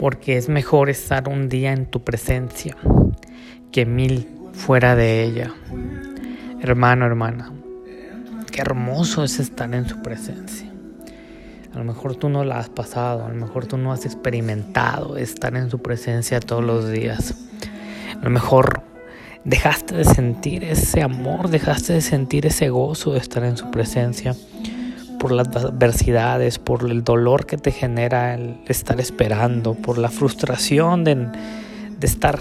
porque es mejor estar un día en tu presencia que mil fuera de ella. Hermano, hermana, qué hermoso es estar en su presencia. A lo mejor tú no la has pasado, a lo mejor tú no has experimentado estar en su presencia todos los días. A lo mejor dejaste de sentir ese amor, dejaste de sentir ese gozo de estar en su presencia por las adversidades, por el dolor que te genera el estar esperando, por la frustración de, estar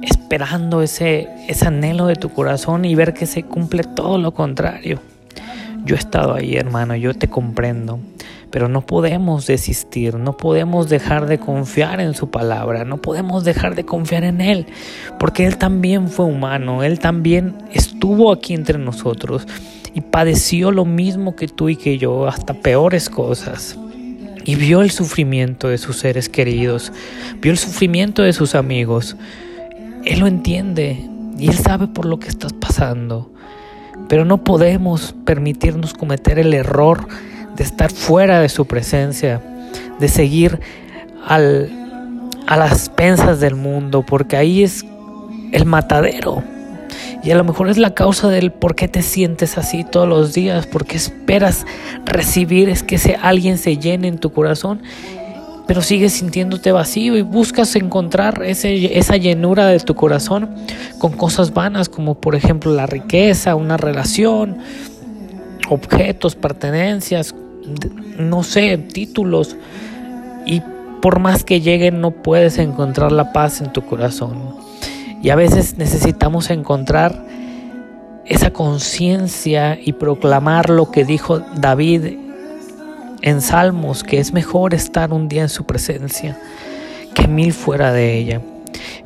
esperando ese, ese anhelo de tu corazón y ver que se cumple todo lo contrario. Yo he estado ahí, hermano, yo te comprendo, pero no podemos desistir, no podemos dejar de confiar en su palabra, no podemos dejar de confiar en Él, porque Él también fue humano, Él también estuvo aquí entre nosotros y padeció lo mismo que tú y que yo, hasta peores cosas. Y vio el sufrimiento de sus seres queridos, vio el sufrimiento de sus amigos. Él lo entiende y él sabe por lo que estás pasando. Pero no podemos permitirnos cometer el error de estar fuera de su presencia, de seguir al, a las pensas del mundo, porque ahí es el matadero. Y a lo mejor es la causa del por qué te sientes así todos los días, porque esperas recibir, es que ese alguien se llene en tu corazón, pero sigues sintiéndote vacío y buscas encontrar esa llenura de tu corazón con cosas vanas, como por ejemplo la riqueza, una relación, objetos, pertenencias, no sé, títulos. Y por más que lleguen no puedes encontrar la paz en tu corazón. Y a veces necesitamos encontrar esa conciencia y proclamar lo que dijo David en Salmos, que es mejor estar un día en su presencia que mil fuera de ella.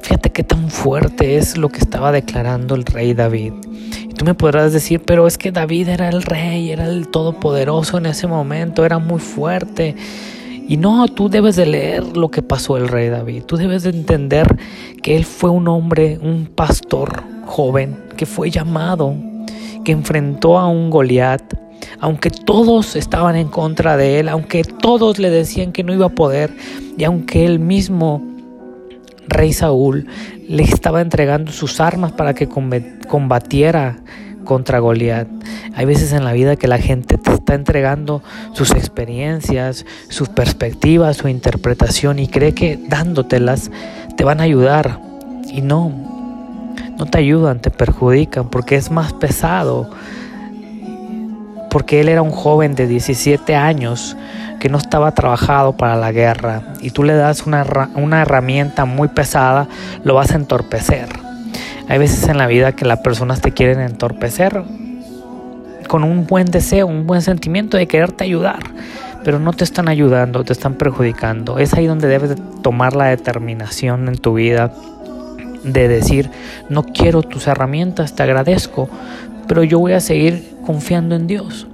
Fíjate qué tan fuerte es lo que estaba declarando el rey David. Y tú me podrás decir, pero es que David era el rey, era el todopoderoso en ese momento, era muy fuerte. Y no, tú debes de leer lo que pasó el rey David. Tú debes de entender que él fue un hombre, un pastor joven, que fue llamado, que enfrentó a un Goliat, aunque todos estaban en contra de él, aunque todos le decían que no iba a poder, y aunque él mismo, rey Saúl, le estaba entregando sus armas para que combatiera contra Goliat. Hay veces en la vida que la gente te está entregando sus experiencias, sus perspectivas, su interpretación y cree que dándotelas te van a ayudar. Y no, no te ayudan, te perjudican porque es más pesado. Porque él era un joven de 17 años que no estaba trabajado para la guerra y tú le das una, una herramienta muy pesada, lo vas a entorpecer. Hay veces en la vida que las personas te quieren entorpecer con un buen deseo, un buen sentimiento de quererte ayudar, pero no te están ayudando, te están perjudicando. Es ahí donde debes de tomar la determinación en tu vida de decir, no quiero tus herramientas, te agradezco, pero yo voy a seguir confiando en Dios.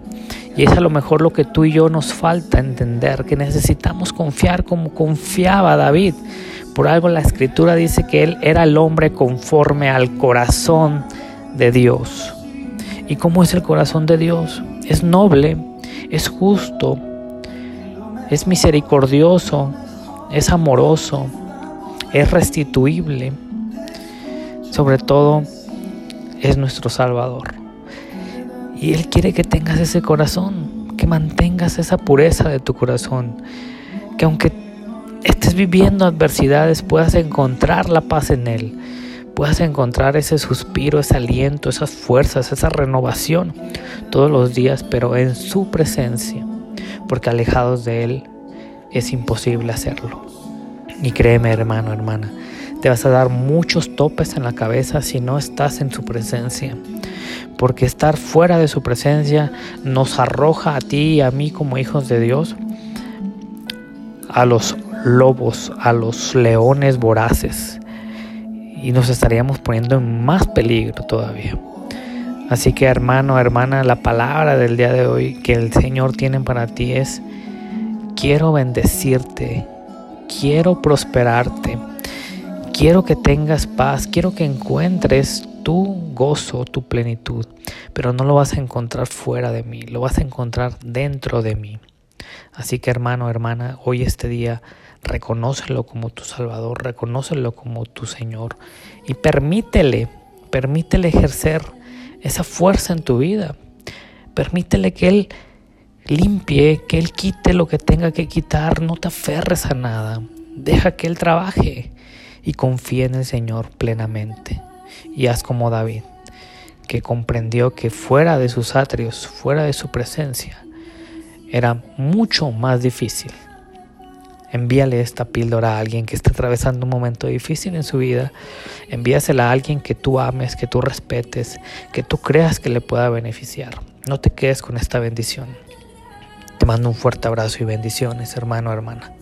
Y es a lo mejor lo que tú y yo nos falta entender, que necesitamos confiar como confiaba David. Por algo la escritura dice que él era el hombre conforme al corazón de Dios. ¿Y cómo es el corazón de Dios? Es noble, es justo, es misericordioso, es amoroso, es restituible. Sobre todo, es nuestro Salvador. Y Él quiere que tengas ese corazón, que mantengas esa pureza de tu corazón, que aunque estés viviendo adversidades, puedas encontrar la paz en Él, puedas encontrar ese suspiro, ese aliento, esas fuerzas, esa renovación todos los días, pero en su presencia, porque alejados de Él es imposible hacerlo. Y créeme, hermano, hermana, te vas a dar muchos topes en la cabeza si no estás en su presencia. Porque estar fuera de su presencia nos arroja a ti y a mí como hijos de Dios a los lobos, a los leones voraces y nos estaríamos poniendo en más peligro todavía. Así que hermano, hermana, la palabra del día de hoy que el Señor tiene para ti es, quiero bendecirte, quiero prosperarte, quiero que tengas paz, quiero que encuentres tu gozo, tu plenitud, pero no lo vas a encontrar fuera de mí, lo vas a encontrar dentro de mí. Así que hermano, hermana, hoy este día reconócelo como tu Salvador, reconócelo como tu Señor y permítele, permítele ejercer esa fuerza en tu vida. Permítele que Él limpie, que Él quite lo que tenga que quitar, no te aferres a nada, deja que Él trabaje y confía en el Señor plenamente. Y haz como David, que comprendió que fuera de sus atrios, fuera de su presencia, era mucho más difícil. Envíale esta píldora a alguien que esté atravesando un momento difícil en su vida. Envíasela a alguien que tú ames, que tú respetes, que tú creas que le pueda beneficiar. No te quedes con esta bendición. Te mando un fuerte abrazo y bendiciones, hermano, hermana.